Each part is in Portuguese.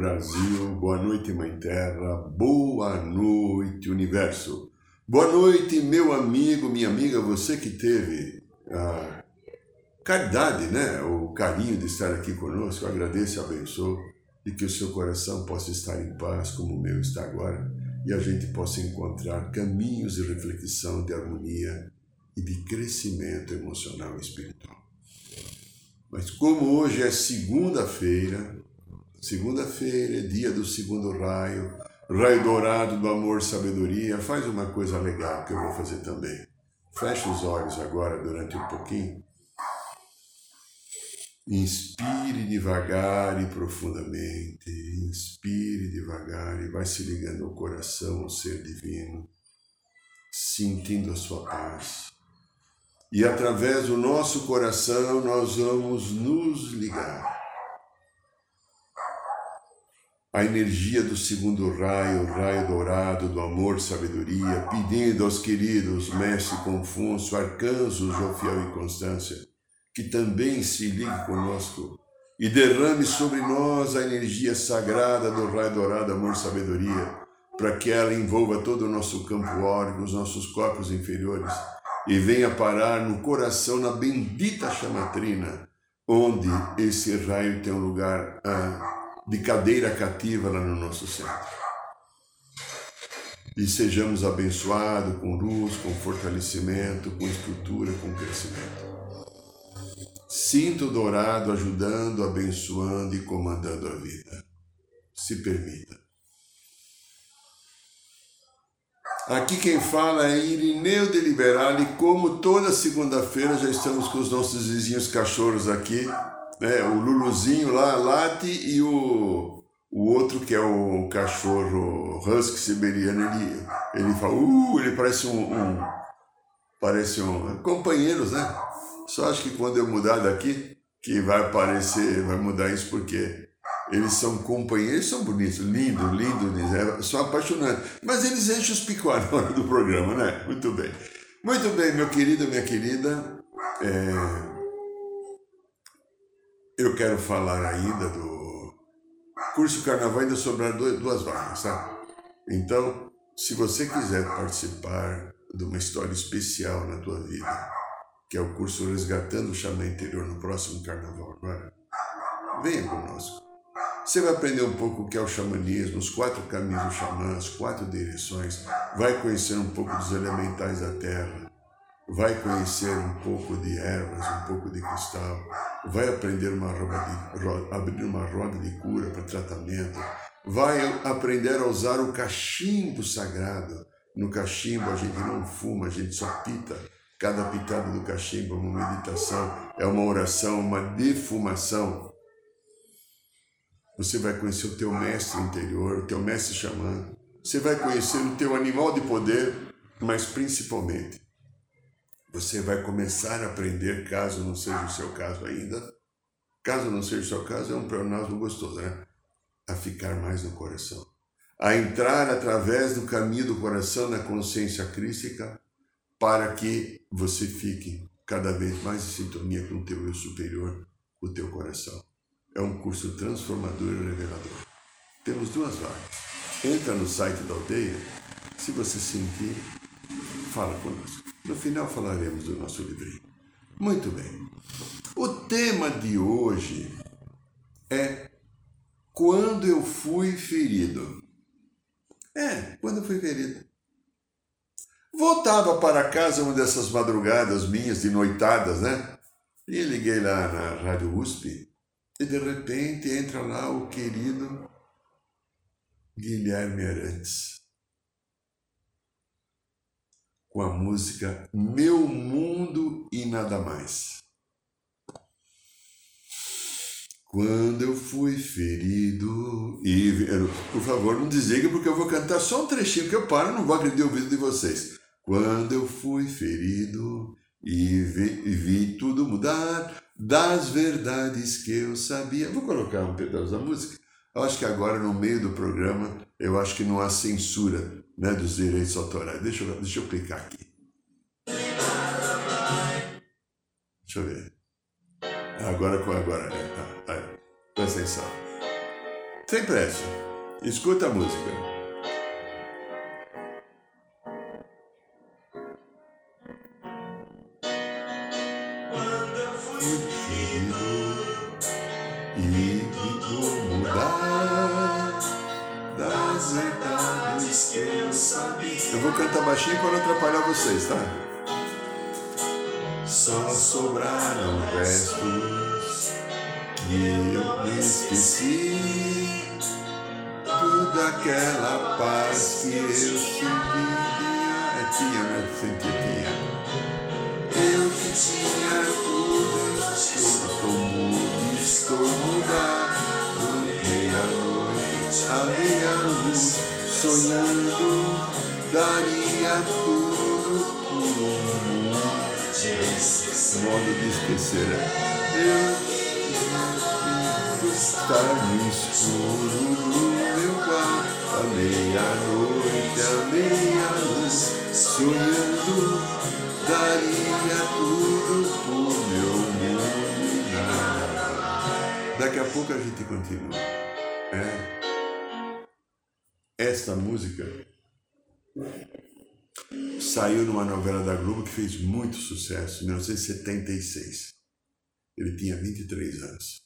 Brasil, boa noite, Mãe Terra, boa noite, Universo. Boa noite, meu amigo, minha amiga, você que teve a caridade, né? o carinho de estar aqui conosco. Agradeço e abençoo e que o seu coração possa estar em paz, como o meu está agora, e a gente possa encontrar caminhos de reflexão, de harmonia e de crescimento emocional e espiritual. Mas como hoje é segunda-feira, segunda-feira é dia do segundo raio, raio dourado do amor sabedoria, faz uma coisa legal que eu vou fazer também. Feche os olhos agora durante um pouquinho. Inspire devagar e profundamente. Inspire devagar e vai se ligando ao coração, ao ser divino, sentindo a sua paz e através do nosso coração nós vamos nos ligar. A energia do segundo raio, raio dourado do amor, sabedoria, pedindo aos queridos Mestre Confúcio, Arcanjos, Jofiel e Constância, que também se ligue conosco e derrame sobre nós a energia sagrada do raio dourado, amor, sabedoria, para que ela envolva todo o nosso campo órgão, os nossos corpos inferiores e venha parar no coração, na bendita chamatrina, onde esse raio tem um lugar ah, de cadeira cativa lá no nosso centro. E sejamos abençoados com luz, com fortalecimento, com estrutura, com crescimento. Sinto dourado ajudando, abençoando e comandando a vida. Se permita. Aqui quem fala é Irineu de Liberale, como toda segunda-feira já estamos com os nossos vizinhos cachorros aqui, né? o Luluzinho lá, late, e o, o outro que é o cachorro husky siberiano, ele, ele fala, uh, ele parece um, um parece um, companheiros, né? Só acho que quando eu mudar daqui, que vai aparecer, vai mudar isso porque eles são companheiros, são bonitos, lindo, lindo, é, são apaixonantes. Mas eles enchem os picos na hora do programa, né? Muito bem. Muito bem, meu querido, minha querida. É... Eu quero falar ainda do curso Carnaval, ainda sobrar duas vagas, tá? Então, se você quiser participar de uma história especial na tua vida, que é o curso Resgatando o Xamã Interior no próximo Carnaval agora, venha conosco. Você vai aprender um pouco o que é o xamanismo, os quatro caminhos do xamã, as quatro direções, vai conhecer um pouco dos elementais da terra, vai conhecer um pouco de ervas, um pouco de cristal, vai aprender uma de, abrir uma roda de cura para tratamento, vai aprender a usar o cachimbo sagrado. No cachimbo a gente não fuma, a gente só pita. Cada pitada do cachimbo é uma meditação, é uma oração, uma defumação você vai conhecer o teu mestre interior, o teu mestre xamã. Você vai conhecer o teu animal de poder, mas principalmente você vai começar a aprender, caso não seja o seu caso ainda, caso não seja o seu caso, é um pleonasmo gostoso, né? A ficar mais no coração. A entrar através do caminho do coração na consciência crística para que você fique cada vez mais em sintonia com o teu eu superior, o teu coração. É um curso transformador e revelador. Temos duas vagas. Entra no site da aldeia. Se você sentir, fala conosco. No final falaremos do nosso livrinho. Muito bem. O tema de hoje é quando eu fui ferido. É, quando eu fui ferido. Voltava para casa uma dessas madrugadas minhas, de noitadas, né? E liguei lá na Rádio USP e de repente entra lá o querido Guilherme Arantes com a música Meu Mundo e Nada Mais. Quando eu fui ferido. E, por favor, não desligue porque eu vou cantar só um trechinho que eu paro, não vou acreditar o ouvido de vocês. Quando eu fui ferido e vi, e vi, tudo mudar das verdades que eu sabia. Vou colocar um pedaço da música. Eu acho que agora, no meio do programa, eu acho que não há censura né, dos direitos autorais. Deixa eu, deixa eu clicar aqui. Deixa eu ver. Agora agora. Ah, ah, presta atenção. Sem pressa. Escuta a música. Eu vou cantar baixinho para não atrapalhar vocês, tá? Só sobraram restos que eu me esqueci. Toda aquela paz que eu sentia. É tinha, né? Sentia, tinha. Eu que tinha sonhando daria tudo por um modo de esquecer. Eu estar no escuro do meu quarto, à meia-noite, à meia-luz, sonhando, daria tudo por meu mundo. Daqui a pouco a gente continua. É. Esta música Saiu numa novela da Globo que fez muito sucesso, em 1976. Ele tinha 23 anos.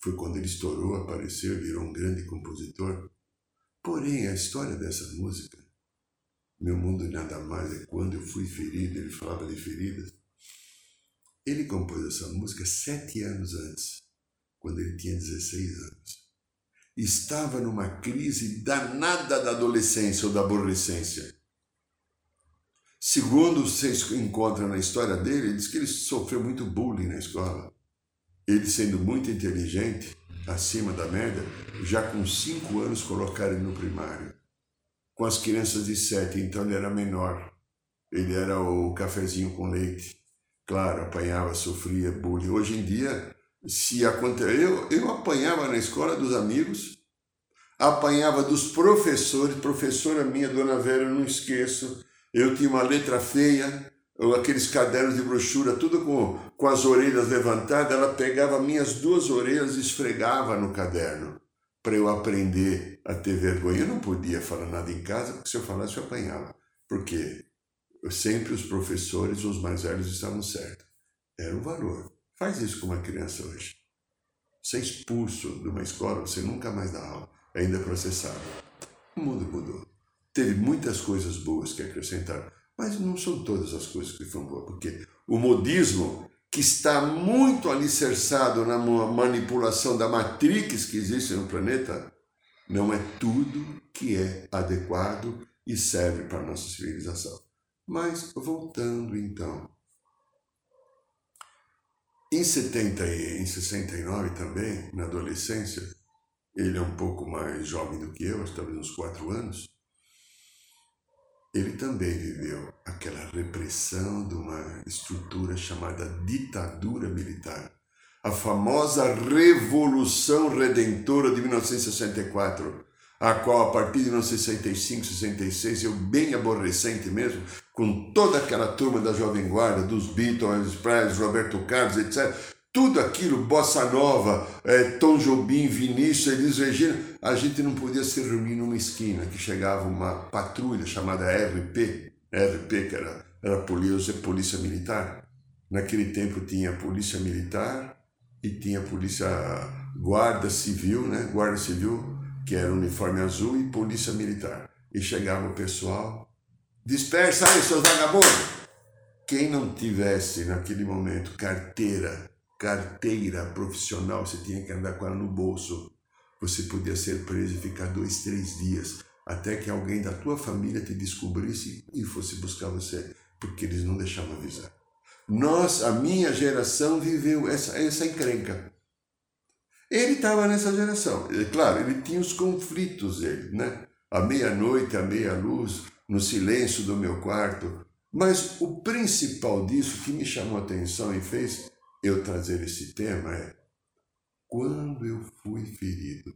Foi quando ele estourou, apareceu e virou um grande compositor. Porém, a história dessa música, Meu Mundo Nada Mais, é quando eu fui ferido, ele falava de feridas. Ele compôs essa música sete anos antes, quando ele tinha 16 anos estava numa crise danada da adolescência ou da aborrecência. Segundo vocês encontram na história dele, ele diz que ele sofreu muito bullying na escola. Ele, sendo muito inteligente, acima da média, já com cinco anos colocaram ele no primário. Com as crianças de sete, então ele era menor. Ele era o cafezinho com leite. Claro, apanhava, sofria bullying. Hoje em dia, se acontecer. Eu, eu apanhava na escola dos amigos, apanhava dos professores, professora minha, Dona Vera, eu não esqueço. Eu tinha uma letra feia, aqueles cadernos de brochura, tudo com, com as orelhas levantadas. Ela pegava minhas duas orelhas e esfregava no caderno para eu aprender a ter vergonha. Eu não podia falar nada em casa, porque se eu falasse eu apanhava. Porque sempre os professores, os mais velhos, estavam certos. Era o valor. Faz isso com uma criança hoje. Você é expulso de uma escola, você nunca mais dá aula, ainda é processado. O mundo mudou. Teve muitas coisas boas que acrescentaram, mas não são todas as coisas que foram boas, porque o modismo, que está muito alicerçado na manipulação da matrix que existe no planeta, não é tudo que é adequado e serve para a nossa civilização. Mas voltando então em 70 e em 69 também, na adolescência, ele é um pouco mais jovem do que eu, talvez uns quatro anos, ele também viveu aquela repressão de uma estrutura chamada ditadura militar. A famosa Revolução Redentora de 1964, a qual a partir de 1965, 66, eu bem aborrecente mesmo, com toda aquela turma da Jovem Guarda, dos Beatles, Presley, Roberto Carlos, etc., tudo aquilo, Bossa Nova, é, Tom Jobim, Vinícius, Elis Regina, a gente não podia se reunir numa esquina, que chegava uma patrulha chamada RP, RP, que era, era polícia, polícia Militar, Naquele tempo tinha polícia militar e tinha polícia guarda civil, né? Guarda civil, que era uniforme azul, e polícia militar. E chegava o pessoal, dispersa aí, seus vagabundos! Quem não tivesse naquele momento carteira, carteira profissional, você tinha que andar com ela no bolso. Você podia ser preso e ficar dois, três dias, até que alguém da tua família te descobrisse e fosse buscar você, porque eles não deixavam avisar. Nós, a minha geração, viveu essa, essa encrenca. Ele estava nessa geração. Claro, ele tinha os conflitos dele, né? À meia-noite, à meia-luz, no silêncio do meu quarto. Mas o principal disso que me chamou a atenção e fez eu trazer esse tema é quando eu fui ferido.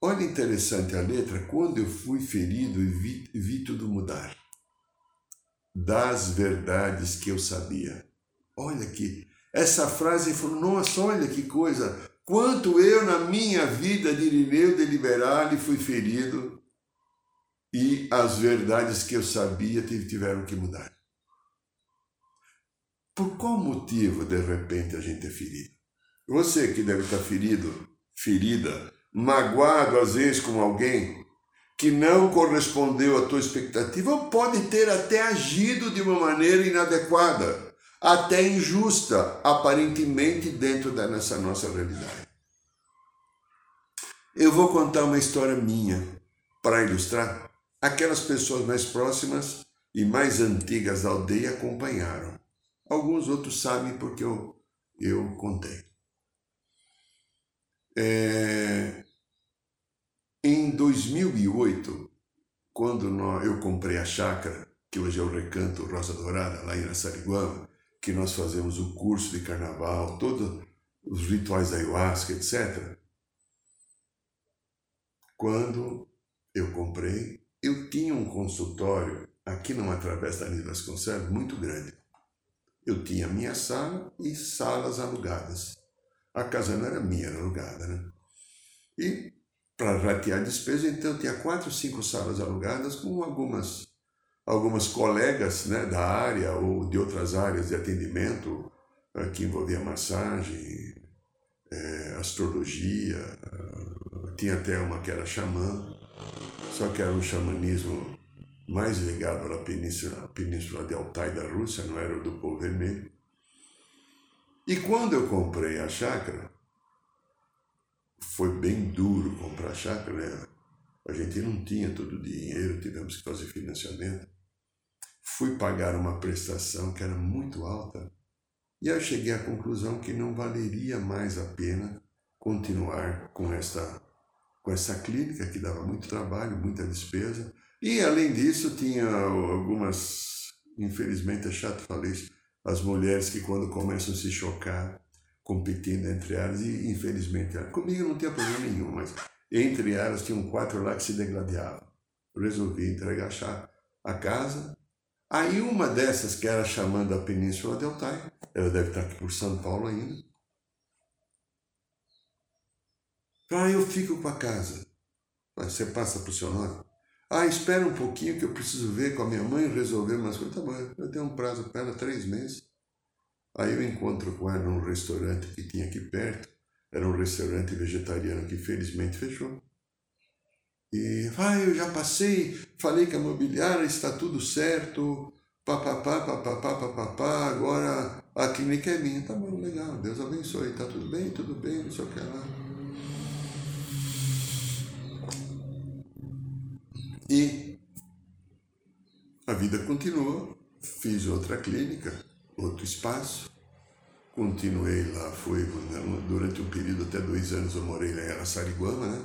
Olha interessante a letra, quando eu fui ferido e vi, vi tudo mudar. Das verdades que eu sabia. Olha que essa frase falou, nossa, olha que coisa, quanto eu na minha vida de Irineu de Liberale fui ferido e as verdades que eu sabia tiveram que mudar. Por qual motivo, de repente, a gente é ferido? Você que deve estar ferido, ferida, magoado às vezes com alguém que não correspondeu à tua expectativa, ou pode ter até agido de uma maneira inadequada, até injusta, aparentemente dentro dessa nossa realidade. Eu vou contar uma história minha para ilustrar. Aquelas pessoas mais próximas e mais antigas da aldeia acompanharam. Alguns outros sabem porque eu, eu contei. É, em 2008, quando nós, eu comprei a chácara, que hoje é o Recanto Rosa Dourada, lá em Araçariguama, que nós fazemos o curso de carnaval, todos os rituais da ayahuasca, etc. Quando eu comprei, eu tinha um consultório aqui numa Travessa da Anísio Vasconcelos muito grande. Eu tinha minha sala e salas alugadas. A casa não era minha, era alugada, né? E para ratear despesa, então eu tinha quatro, cinco salas alugadas com algumas algumas colegas né, da área ou de outras áreas de atendimento eh, que envolvia massagem, é, astrologia, tinha até uma que era xamã, só que era um xamanismo mais ligado à península, à península de Altai da Rússia, não era do povo vermelho. E quando eu comprei a chácara, foi bem duro comprar a chácara, né? A gente não tinha todo o dinheiro, tivemos que fazer financiamento. Fui pagar uma prestação que era muito alta e eu cheguei à conclusão que não valeria mais a pena continuar com essa, com essa clínica que dava muito trabalho, muita despesa e além disso, tinha algumas, infelizmente é chato falar isso, as mulheres que quando começam a se chocar, competindo entre elas, e infelizmente, comigo não tinha problema nenhum, mas entre elas tinham quatro lá que se degladiavam. Resolvi entregar a casa. Aí uma dessas, que era chamando a Península de Altai, ela deve estar aqui por São Paulo ainda. Ah, eu fico com a casa. Você passa para o seu nome? Ah, espera um pouquinho que eu preciso ver com a minha mãe resolver umas coisas. Tá bom, eu tenho um prazo para ela, três meses. Aí eu encontro com ela num restaurante que tinha aqui perto. Era um restaurante vegetariano que felizmente fechou. E, ah, eu já passei, falei que a mobiliária está tudo certo, papapá, papapá, papapá, agora a clínica é minha. Tá bom, legal, Deus abençoe, tá tudo bem, tudo bem, não sei o que lá. E a vida continuou, fiz outra clínica, outro espaço, continuei lá, foi durante um período, até dois anos eu morei lá em Araçariguama, né?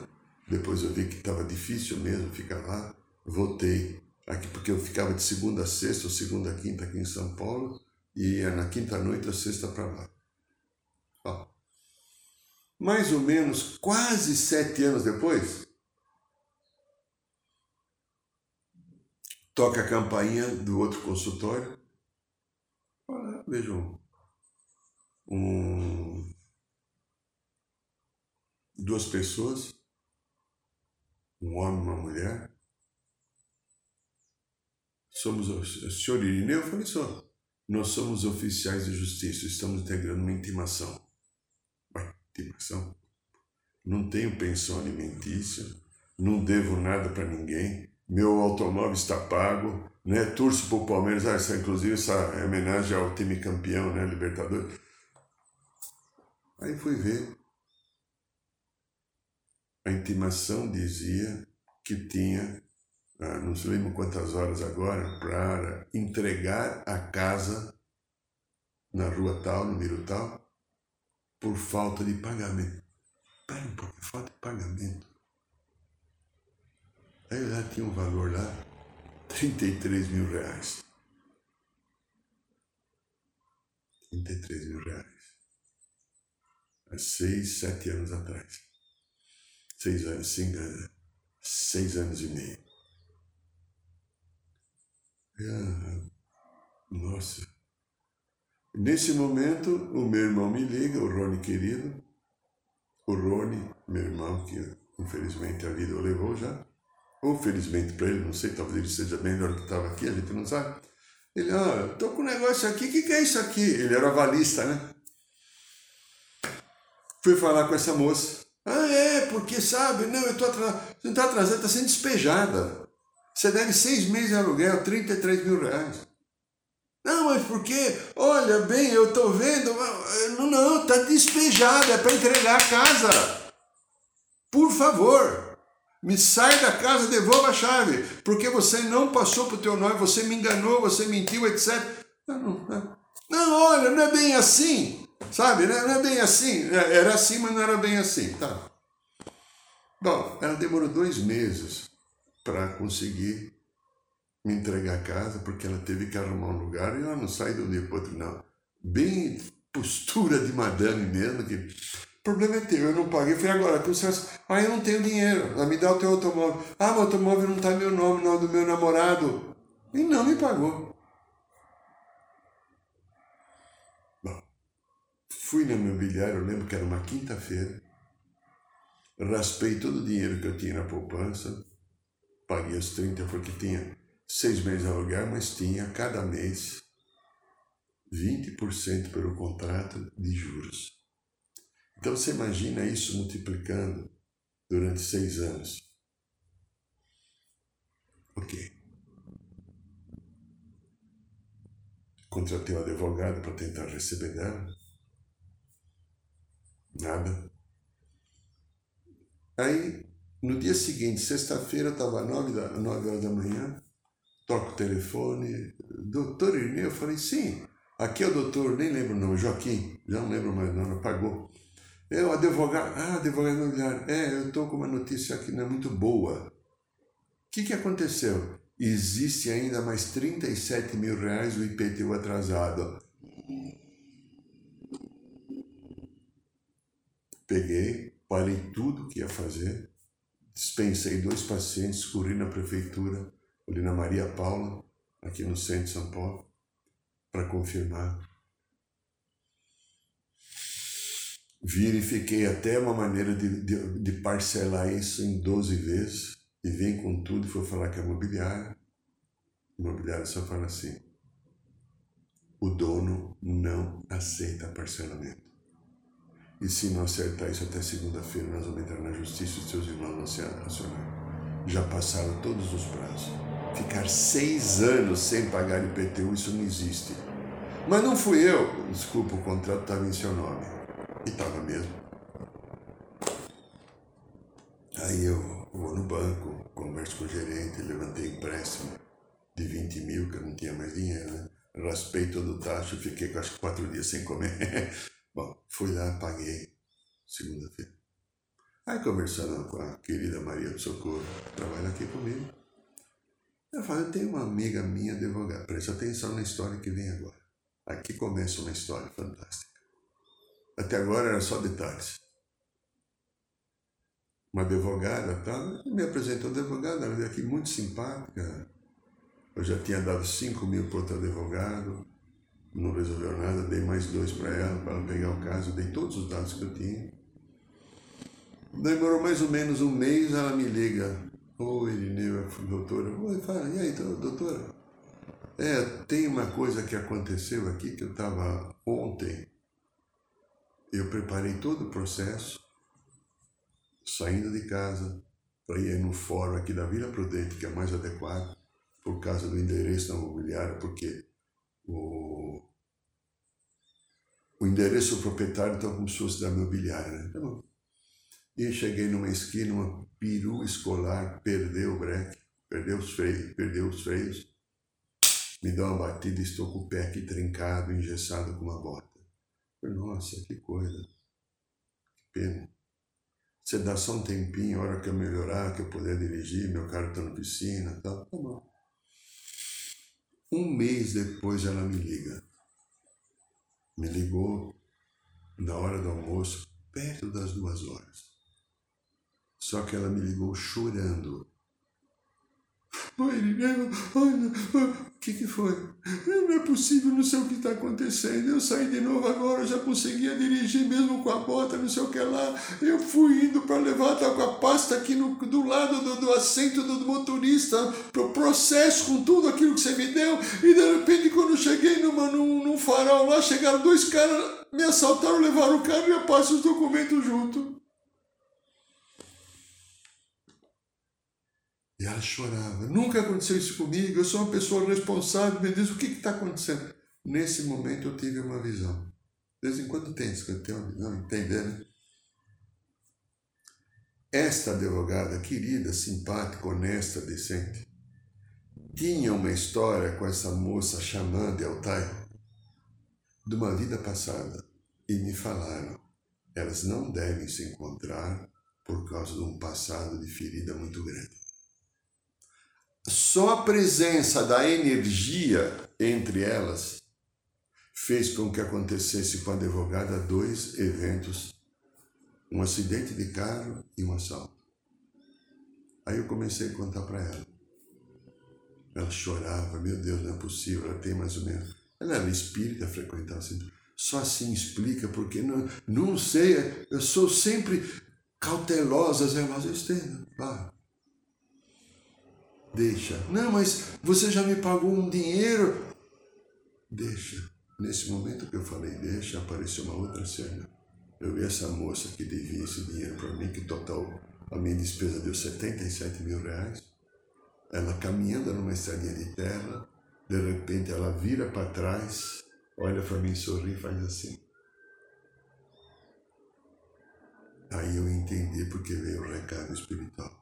Depois eu vi que estava difícil mesmo ficar lá, voltei aqui porque eu ficava de segunda a sexta, ou segunda a quinta aqui em São Paulo, e ia na quinta noite a sexta para lá. Ó. Mais ou menos quase sete anos depois, toca a campainha do outro consultório. Ah, vejam, um, duas pessoas, um homem uma mulher, somos o senhor Irineu? Eu falei, só. Nós somos oficiais de justiça, estamos integrando uma intimação. Ué, intimação? Não tenho pensão alimentícia, não devo nada para ninguém, meu automóvel está pago, né? Para o Palmeiras, ah, essa, inclusive essa homenagem ao time campeão, né? Libertadores. Aí fui ver. A intimação dizia que tinha ah, não se lembro quantas horas agora, para entregar a casa na rua tal, número tal, por falta de pagamento. Espera um pouco, falta de pagamento. Aí lá tinha um valor lá, 33 mil reais. 33 mil reais. Há seis, sete anos atrás. Seis anos, cinco, seis anos e meio. Ah, nossa. Nesse momento, o meu irmão me liga, o Rony querido. O Rony, meu irmão, que infelizmente a vida o levou já. Ou felizmente para ele, não sei, talvez ele seja melhor que estava aqui, a gente não sabe. Ele, ah, tô com um negócio aqui, o que, que é isso aqui? Ele era avalista, né? Fui falar com essa moça. Porque sabe, não, eu tô atrasado. Você não está atrasado, está sendo despejada. Você deve seis meses de aluguel, 33 mil reais. Não, mas por quê? Olha bem, eu estou vendo. Não, não, está despejado, é para entregar a casa. Por favor, me sai da casa, devolva a chave, porque você não passou para o teu nome, você me enganou, você mentiu, etc. Não, não, não. não, olha, não é bem assim, sabe? Não é bem assim. É, era assim, mas não era bem assim. Tá. Bom, ela demorou dois meses para conseguir me entregar a casa, porque ela teve que arrumar um lugar e ela não sai de um dia para outro, não. Bem postura de madame mesmo, que o problema é teu, eu não paguei. Eu falei, agora, que o senhor... Ah, eu não tenho dinheiro, ela me dá o teu automóvel. Ah, meu automóvel não está meu nome, não, do meu namorado. E não me pagou. Bom, fui na imobiliária, eu lembro que era uma quinta-feira, raspei todo o dinheiro que eu tinha na poupança, paguei os 30 porque tinha seis meses de aluguel, mas tinha cada mês 20% pelo contrato de juros. Então você imagina isso multiplicando durante seis anos. Ok. Contratei um advogado para tentar receber dela. Nada. Aí no dia seguinte, sexta-feira, estava nove, da, nove horas da manhã, toco o telefone, doutor Irineu, eu falei, sim, aqui é o doutor, nem lembro o nome, Joaquim, já não lembro mais o nome, apagou. É o advogado, ah, advogado imobiliário, é, eu estou com uma notícia aqui, não é muito boa. O que, que aconteceu? Existe ainda mais 37 mil reais o IPTU atrasado. Peguei, parei tudo que ia fazer, dispensei dois pacientes, corri na prefeitura, ali na Maria Paula, aqui no centro de São Paulo, para confirmar. Verifiquei até uma maneira de, de, de, parcelar isso em 12 vezes e vem com tudo e foi falar que é imobiliária. Imobiliária só fala assim: o dono não aceita parcelamento. E se não acertar isso até segunda-feira, nós vamos entrar na justiça e seus irmãos vão ser acionados. Já passaram todos os prazos. Ficar seis anos sem pagar IPTU, isso não existe. Mas não fui eu. Desculpa, o contrato estava em seu nome. E estava mesmo. Aí eu vou no banco, converso com o gerente, levantei empréstimo de 20 mil, que eu não tinha mais dinheiro, né? Raspei todo o taxa, fiquei acho que quatro dias sem comer. Bom, fui lá, paguei, segunda-feira. Aí conversando com a querida Maria do Socorro, que trabalha aqui comigo, eu falei, eu tenho uma amiga minha advogada, presta atenção na história que vem agora. Aqui começa uma história fantástica. Até agora era só detalhes. Uma advogada, tá? me apresentou advogada, ela veio aqui muito simpática. Eu já tinha dado 5 mil para outro advogado, não resolveu nada, dei mais dois para ela, para ela pegar o caso, dei todos os dados que eu tinha. Demorou mais ou menos um mês, ela me liga. Oi, Irineu, doutora. Oi, fala, e aí, doutora? É, tem uma coisa que aconteceu aqui que eu estava ontem. Eu preparei todo o processo, saindo de casa, para ir no fórum aqui da Vila Prudente, que é mais adequado, por causa do endereço da imobiliária, porque o, o endereço proprietário está como se fosse da imobiliária. Né? Bom. E cheguei numa esquina, uma peru escolar perdeu o breque, perdeu os freios, perdeu os freios. Me deu uma batida e estou com o pé aqui trincado, engessado com uma bota. Falei, nossa, que coisa. Que pena. Você dá só um tempinho, a hora que eu melhorar, que eu puder dirigir, meu carro está na piscina tal. Tá bom. Um mês depois ela me liga. Me ligou na hora do almoço, perto das duas horas. Só que ela me ligou chorando. Oi, o que, que foi? Não é possível, não sei o que está acontecendo. Eu saí de novo agora, já conseguia dirigir mesmo com a bota, não sei o que lá. Eu fui indo para levar, tá com a pasta aqui no, do lado do, do assento do motorista, pro processo com tudo aquilo que você me deu. E de repente, quando eu cheguei numa, num, num farol lá, chegaram dois caras, me assaltaram, levaram o carro e eu passo os documentos junto. E ela chorava. Nunca aconteceu isso comigo, eu sou uma pessoa responsável. Me diz o que está acontecendo. Nesse momento eu tive uma visão. De vez em quando tem isso, quando tem uma visão, entender, né? Esta advogada querida, simpática, honesta, decente, tinha uma história com essa moça chamando de Altai de uma vida passada e me falaram, elas não devem se encontrar por causa de um passado de ferida muito grande. Só a presença da energia entre elas fez com que acontecesse com a advogada dois eventos, um acidente de carro e um assalto. Aí eu comecei a contar para ela. Ela chorava, meu Deus, não é possível, ela tem mais ou menos. Ela era espírita, frequentava assim. Só assim explica, porque não, não sei, eu sou sempre cautelosa. Eu entendo, claro. Deixa. Não, mas você já me pagou um dinheiro. Deixa. Nesse momento que eu falei deixa, apareceu uma outra cena. Eu vi essa moça que devia esse dinheiro para mim, que total a minha despesa deu 77 mil reais. Ela caminhando numa estradinha de terra, de repente ela vira para trás, olha para mim, sorri e faz assim. Aí eu entendi porque veio o recado espiritual.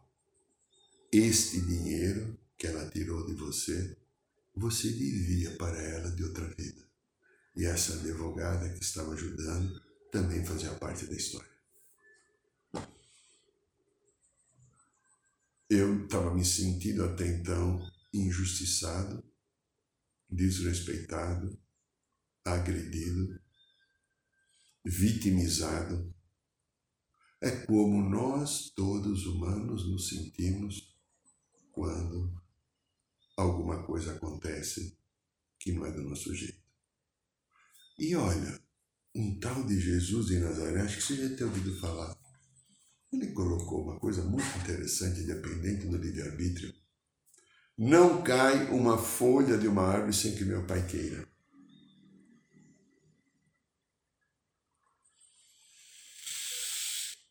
Este dinheiro que ela tirou de você, você devia para ela de outra vida. E essa advogada que estava ajudando também fazia parte da história. Eu estava me sentindo até então injustiçado, desrespeitado, agredido, vitimizado. É como nós, todos humanos, nos sentimos quando alguma coisa acontece que não é do nosso jeito. E olha, um tal de Jesus de Nazaré, acho que você já tem ouvido falar. Ele colocou uma coisa muito interessante, dependente do livre-arbítrio. Não cai uma folha de uma árvore sem que meu pai queira.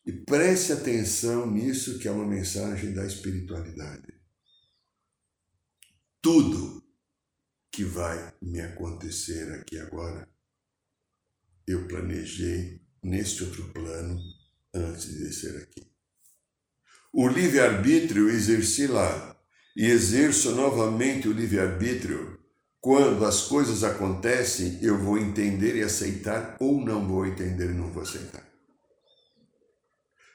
E preste atenção nisso, que é uma mensagem da espiritualidade tudo que vai me acontecer aqui agora, eu planejei neste outro plano antes de descer aqui. O livre-arbítrio exerci lá e exerço novamente o livre-arbítrio quando as coisas acontecem, eu vou entender e aceitar ou não vou entender e não vou aceitar.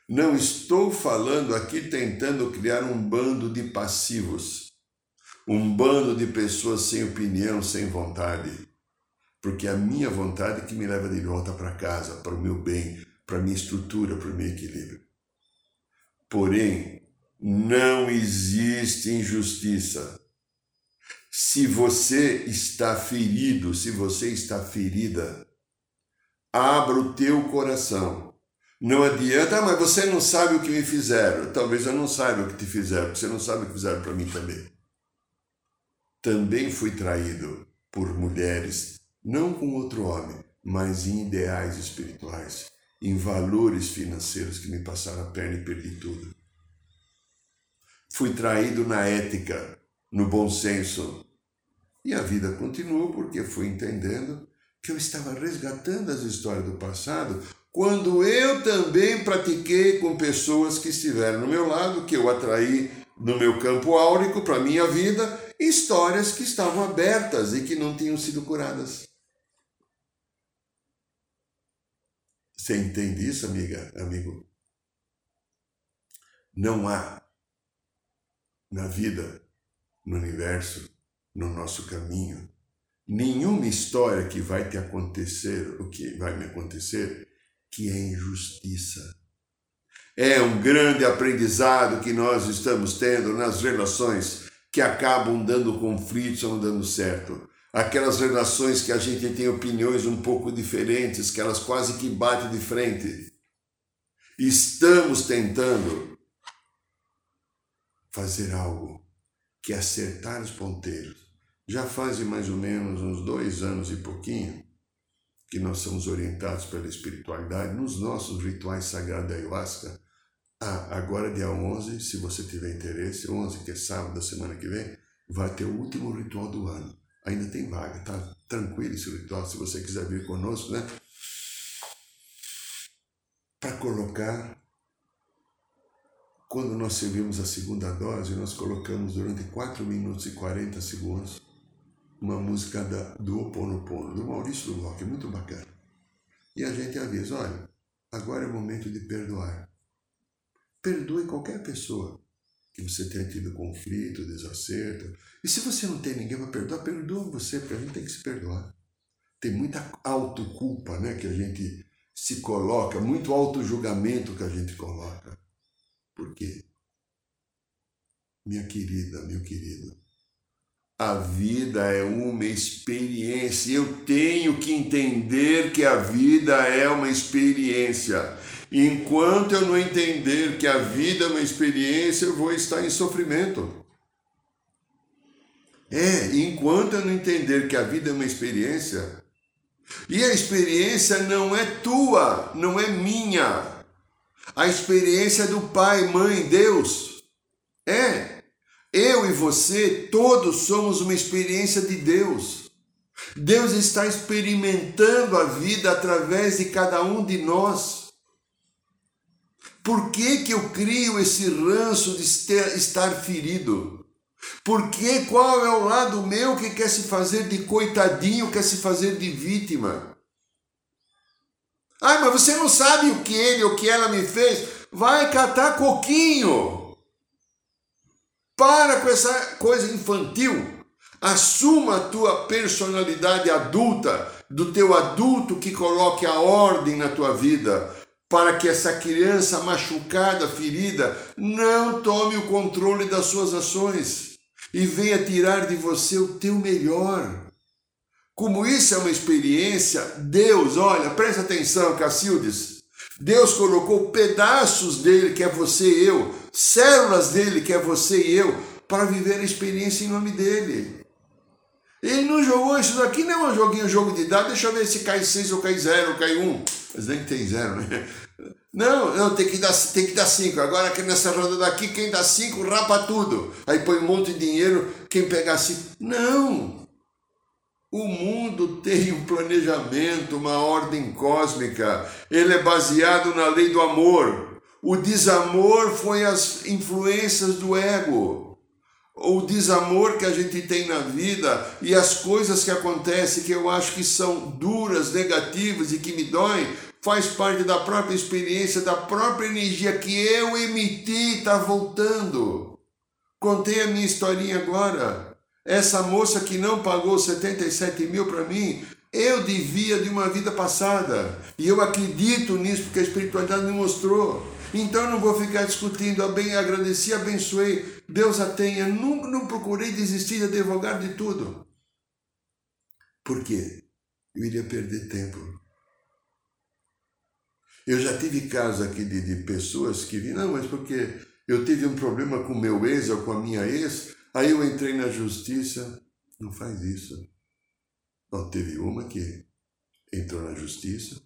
Não estou falando aqui tentando criar um bando de passivos um bando de pessoas sem opinião, sem vontade. Porque é a minha vontade que me leva de volta para casa, para o meu bem, para a minha estrutura, para o meu equilíbrio. Porém, não existe injustiça. Se você está ferido, se você está ferida, abra o teu coração. Não adianta, ah, mas você não sabe o que me fizeram. Talvez eu não saiba o que te fizeram, porque você não sabe o que fizeram para mim também. Também fui traído por mulheres, não com outro homem, mas em ideais espirituais, em valores financeiros que me passaram a perna e perdi tudo. Fui traído na ética, no bom senso. E a vida continuou porque fui entendendo que eu estava resgatando as histórias do passado quando eu também pratiquei com pessoas que estiveram no meu lado, que eu atraí no meu campo áurico para a minha vida, histórias que estavam abertas e que não tinham sido curadas. Você entende isso, amiga, amigo? Não há na vida, no universo, no nosso caminho, nenhuma história que vai te acontecer, o que vai me acontecer, que é injustiça. É um grande aprendizado que nós estamos tendo nas relações que acabam dando conflitos ou não dando certo. Aquelas relações que a gente tem opiniões um pouco diferentes, que elas quase que batem de frente. Estamos tentando fazer algo que é acertar os ponteiros. Já fazem mais ou menos uns dois anos e pouquinho que nós somos orientados pela espiritualidade nos nossos rituais sagrados da ayahuasca. Ah, agora dia 11, se você tiver interesse, 11 que é sábado da semana que vem, vai ter o último ritual do ano. Ainda tem vaga, tá tranquilo esse ritual, se você quiser vir conosco, né? Para colocar, quando nós servimos a segunda dose, nós colocamos durante 4 minutos e 40 segundos uma música da, do Ho Oponopono, do Maurício do Rock, muito bacana. E a gente avisa, olha, agora é o momento de perdoar. Perdoe qualquer pessoa que você tenha tido conflito, desacerto. E se você não tem ninguém para perdoar, perdoa você, porque a gente tem que se perdoar. Tem muita autoculpa né, que a gente se coloca, muito auto-julgamento que a gente coloca. Por quê? Minha querida, meu querido, a vida é uma experiência. Eu tenho que entender que a vida é uma experiência. Enquanto eu não entender que a vida é uma experiência, eu vou estar em sofrimento. É, enquanto eu não entender que a vida é uma experiência, e a experiência não é tua, não é minha. A experiência é do Pai, Mãe, Deus. É, eu e você, todos somos uma experiência de Deus. Deus está experimentando a vida através de cada um de nós. Por que, que eu crio esse ranço de estar ferido? Por que qual é o lado meu que quer se fazer de coitadinho, quer se fazer de vítima? Ai, mas você não sabe o que ele ou que ela me fez? Vai catar coquinho. Para com essa coisa infantil. Assuma a tua personalidade adulta, do teu adulto que coloque a ordem na tua vida, para que essa criança machucada, ferida, não tome o controle das suas ações e venha tirar de você o teu melhor. Como isso é uma experiência, Deus, olha, presta atenção, Cacildes. Deus colocou pedaços dele, que é você e eu, células dele, que é você e eu, para viver a experiência em nome dele. Ele não jogou isso daqui, não é um joguinho, um jogo de dados, deixa eu ver se cai 6 ou cai 0 ou cai 1. Um. Mas nem tem 0, né? Não, não, tem que dar 5. Tem que dar cinco. Agora que nessa roda daqui, quem dá 5 rapa tudo. Aí põe um monte de dinheiro, quem pegar 5. Não! O mundo tem um planejamento, uma ordem cósmica. Ele é baseado na lei do amor. O desamor foi as influências do ego. O desamor que a gente tem na vida e as coisas que acontecem que eu acho que são duras, negativas e que me doem, faz parte da própria experiência, da própria energia que eu emiti está voltando. Contei a minha historinha agora. Essa moça que não pagou 77 mil para mim, eu devia de uma vida passada. E eu acredito nisso porque a espiritualidade me mostrou. Então eu não vou ficar discutindo, bem, agradeci, abençoei, Deus a tenha. Não, não procurei desistir de advogado de tudo. Por quê? Eu iria perder tempo. Eu já tive casos aqui de, de pessoas que viram, não, mas porque eu tive um problema com meu ex ou com a minha ex, Aí eu entrei na justiça, Não faz isso. Bom, teve uma que entrou na justiça.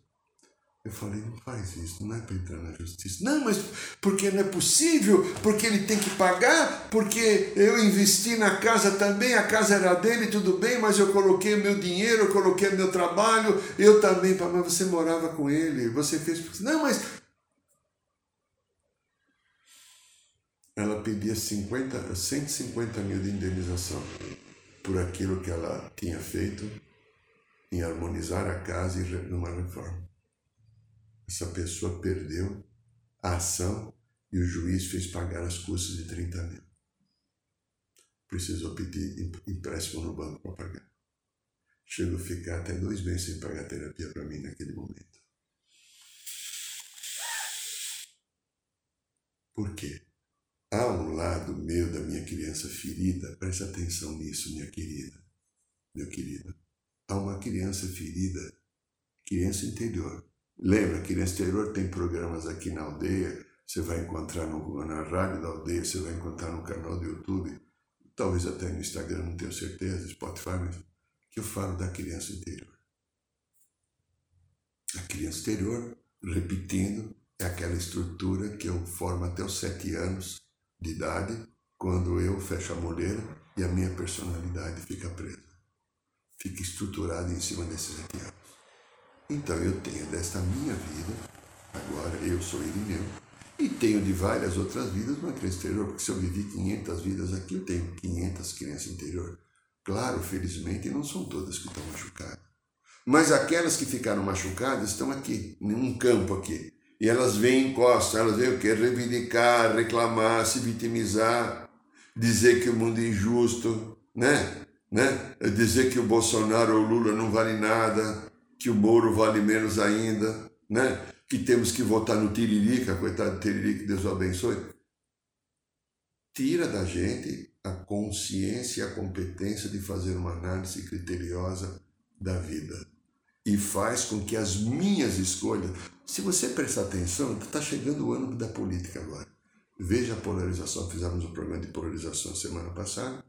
Eu falei, não faz isso, não é para entrar na justiça. Não, mas porque não é possível, porque ele tem que pagar, porque eu investi na casa também, a casa era dele, tudo bem, mas eu coloquei meu dinheiro, eu coloquei meu trabalho, eu também, mas você morava com ele, você fez. Não, mas. Ela pedia 50, 150 mil de indenização por aquilo que ela tinha feito em harmonizar a casa e numa reforma. Essa pessoa perdeu a ação e o juiz fez pagar as custas de 30 mil. Precisou pedir empréstimo no banco para pagar. Chegou a ficar até dois meses sem pagar terapia para mim naquele momento. Por quê? Há um lado meu da minha criança ferida, preste atenção nisso, minha querida, meu querido a uma criança ferida, criança interior. Lembra, criança interior tem programas aqui na aldeia, você vai encontrar no, na rádio da aldeia, você vai encontrar no canal do YouTube, talvez até no Instagram, não tenho certeza, Spotify, que eu falo da criança interior. A criança interior, repetindo, é aquela estrutura que eu formo até os sete anos de idade, quando eu fecho a moleira e a minha personalidade fica presa fica estruturado em cima desses sete anos. Então eu tenho desta minha vida, agora eu sou Irineu, e tenho de várias outras vidas uma criança interior, porque se eu vivi 500 vidas aqui, eu tenho 500 crianças interior. Claro, felizmente, não são todas que estão machucadas. Mas aquelas que ficaram machucadas estão aqui, num campo aqui. E elas vêm encostam, elas vêm o quê? Reivindicar, reclamar, se vitimizar, dizer que o mundo é injusto, né? né? Dizer que o Bolsonaro ou o Lula não vale nada, que o Moro vale menos ainda, né? que temos que votar no Tiririca, coitado do Tiririca, Deus o abençoe. Tira da gente a consciência e a competência de fazer uma análise criteriosa da vida. E faz com que as minhas escolhas. Se você prestar atenção, está chegando o ano da política agora. Veja a polarização. Fizemos um programa de polarização semana passada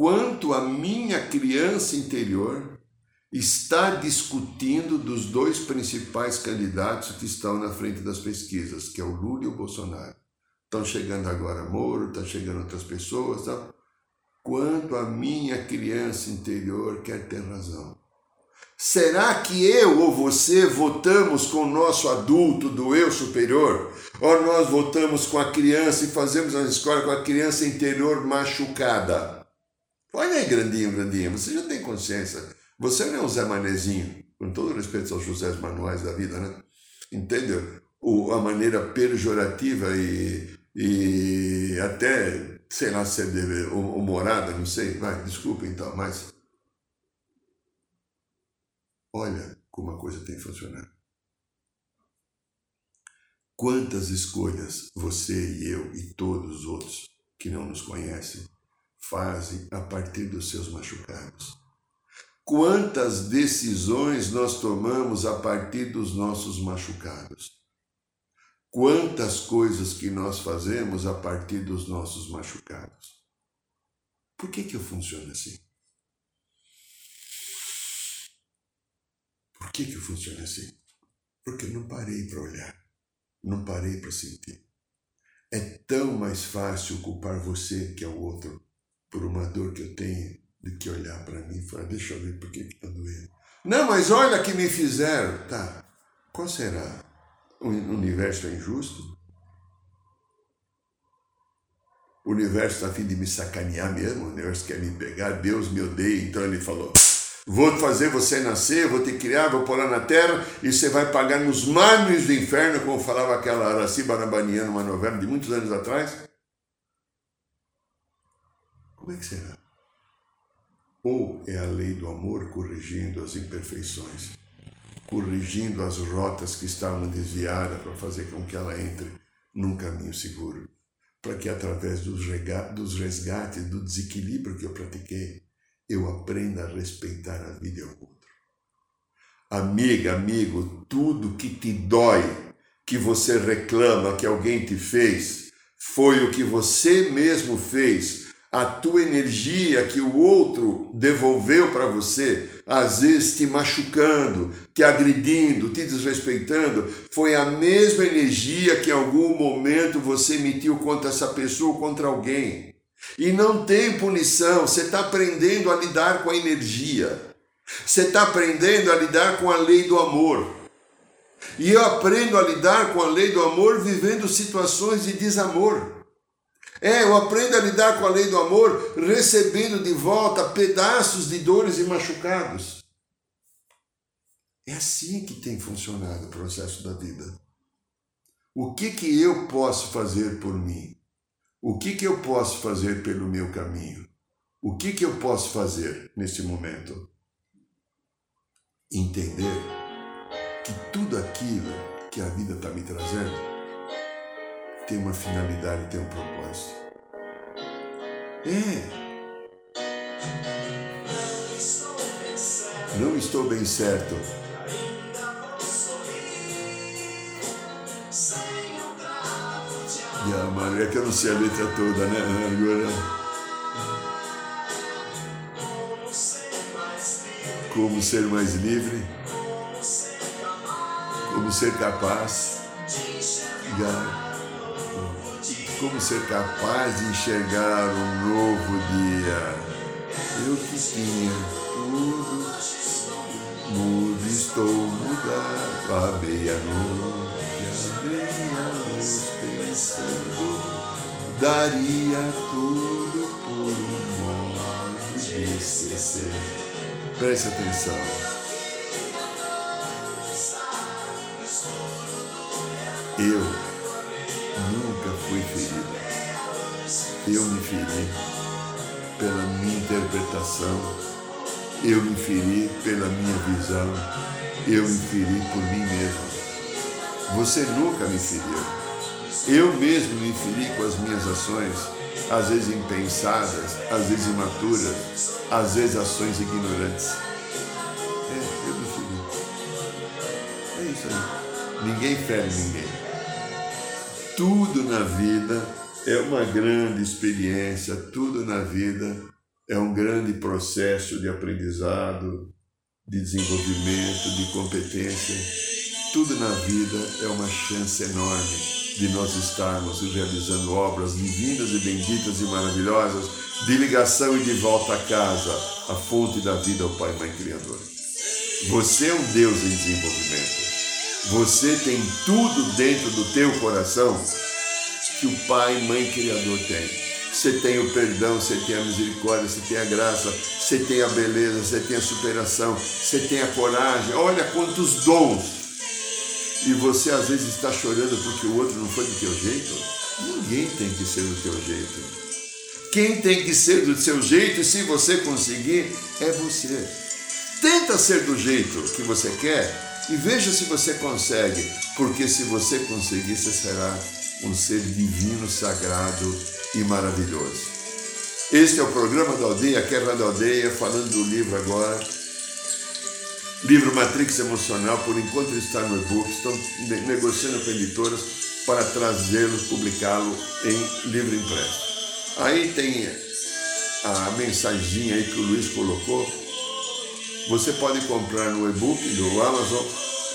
quanto a minha criança interior está discutindo dos dois principais candidatos que estão na frente das pesquisas, que é o Lula e o Bolsonaro. Estão chegando agora Moro, estão chegando outras pessoas. Tá? Quanto a minha criança interior quer ter razão. Será que eu ou você votamos com o nosso adulto do eu superior? Ou nós votamos com a criança e fazemos a escola com a criança interior machucada? Olha aí, grandinho, grandinho, você já tem consciência. Você não é um Zé Manezinho, com todo respeito aos José Manuais da vida, né? Entendeu? O, a maneira pejorativa e, e até, sei lá, ser de, humorada, não sei. Vai, desculpa então, mas. Olha como a coisa tem funcionado. Quantas escolhas você e eu e todos os outros que não nos conhecem fazem a partir dos seus machucados. Quantas decisões nós tomamos a partir dos nossos machucados? Quantas coisas que nós fazemos a partir dos nossos machucados? Por que, que eu funciono assim? Por que, que eu funciono assim? Porque eu não parei para olhar, não parei para sentir. É tão mais fácil culpar você que é o outro por uma dor que eu tenho do que olhar para mim e falar, deixa eu ver por que está doendo. Não, mas olha que me fizeram. Tá, qual será? O universo é injusto? O universo está a fim de me sacanear mesmo, o universo quer me pegar, Deus me odeia, então ele falou: Vou fazer você nascer, vou te criar, vou pôr na terra e você vai pagar nos mármores do inferno, como falava aquela Araci Barabaniana, numa novela de muitos anos atrás. Como é que será? Ou é a lei do amor corrigindo as imperfeições, corrigindo as rotas que estavam desviadas para fazer com que ela entre num caminho seguro, para que através dos resgates, do desequilíbrio que eu pratiquei, eu aprenda a respeitar a vida e o outro. Amiga, amigo, tudo que te dói, que você reclama que alguém te fez, foi o que você mesmo fez a tua energia que o outro devolveu para você, às vezes te machucando, te agredindo, te desrespeitando, foi a mesma energia que em algum momento você emitiu contra essa pessoa ou contra alguém. E não tem punição, você está aprendendo a lidar com a energia, você está aprendendo a lidar com a lei do amor. E eu aprendo a lidar com a lei do amor vivendo situações de desamor. É, eu aprendo a lidar com a lei do amor recebendo de volta pedaços de dores e machucados. É assim que tem funcionado o processo da vida. O que que eu posso fazer por mim? O que que eu posso fazer pelo meu caminho? O que que eu posso fazer nesse momento? Entender que tudo aquilo que a vida está me trazendo tem uma finalidade, tem um propósito. É. Não estou bem certo. Yeah, mano, é que eu não sei a letra toda, né? Agora. Como ser mais livre, como ser capaz. Yeah como ser capaz de enxergar um novo dia. Eu que tinha tudo, mudo estou mudado à meia-noite, à meia-noite pensando, daria tudo por um modo de esquecer. Preste atenção. Eu interpretação, eu me feri pela minha visão, eu me feri por mim mesmo. Você nunca me feriu. Eu mesmo me feri com as minhas ações, às vezes impensadas, às vezes imaturas, às vezes ações ignorantes. É, eu me feri. É isso aí. Ninguém fere ninguém. Tudo na vida é uma grande experiência, tudo na vida é um grande processo de aprendizado, de desenvolvimento, de competência. Tudo na vida é uma chance enorme de nós estarmos realizando obras divinas e benditas e maravilhosas de ligação e de volta a casa, a fonte da vida ao Pai Mãe Criador. Você é um Deus em desenvolvimento. Você tem tudo dentro do teu coração que o Pai Mãe Criador tem. Você tem o perdão, você tem a misericórdia, você tem a graça, você tem a beleza, você tem a superação, você tem a coragem. Olha quantos dons! E você às vezes está chorando porque o outro não foi do teu jeito. Ninguém tem que ser do teu jeito. Quem tem que ser do seu jeito, e se você conseguir, é você. Tenta ser do jeito que você quer e veja se você consegue, porque se você conseguir, você será um ser divino, sagrado e maravilhoso. Este é o programa da Aldeia, Quebra da Aldeia, falando do livro agora. Livro Matrix Emocional, por enquanto está no e-book, estão negociando com editoras para trazê-lo, publicá-lo em livro impresso. Aí tem a mensaginha aí que o Luiz colocou, você pode comprar no e-book do Amazon,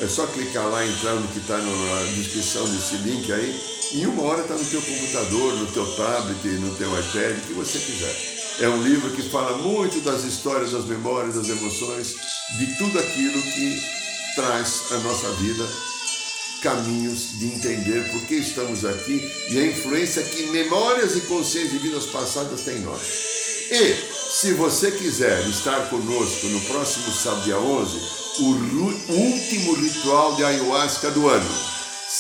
é só clicar lá, entrar no que está na descrição desse link aí, e uma hora está no teu computador, no teu tablet, no teu iPad, o que você quiser. É um livro que fala muito das histórias, das memórias, das emoções, de tudo aquilo que traz a nossa vida caminhos de entender por que estamos aqui e a influência que memórias e consciências de vidas passadas têm em nós. E se você quiser estar conosco no próximo sábado, dia 11, o último ritual de ayahuasca do ano,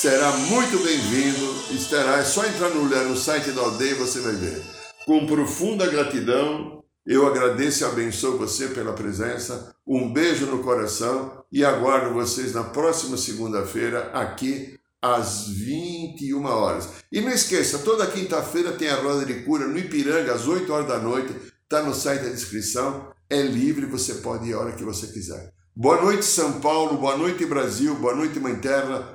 será muito bem-vindo. Estará, é só entrar no, no site da e você vai ver. Com profunda gratidão, eu agradeço e abençoo você pela presença. Um beijo no coração e aguardo vocês na próxima segunda-feira aqui às 21 horas. E não esqueça, toda quinta-feira tem a roda de cura no Ipiranga às 8 horas da noite Está no site da descrição, é livre, você pode ir a hora que você quiser. Boa noite, São Paulo, boa noite, Brasil, boa noite, Mãe Terra,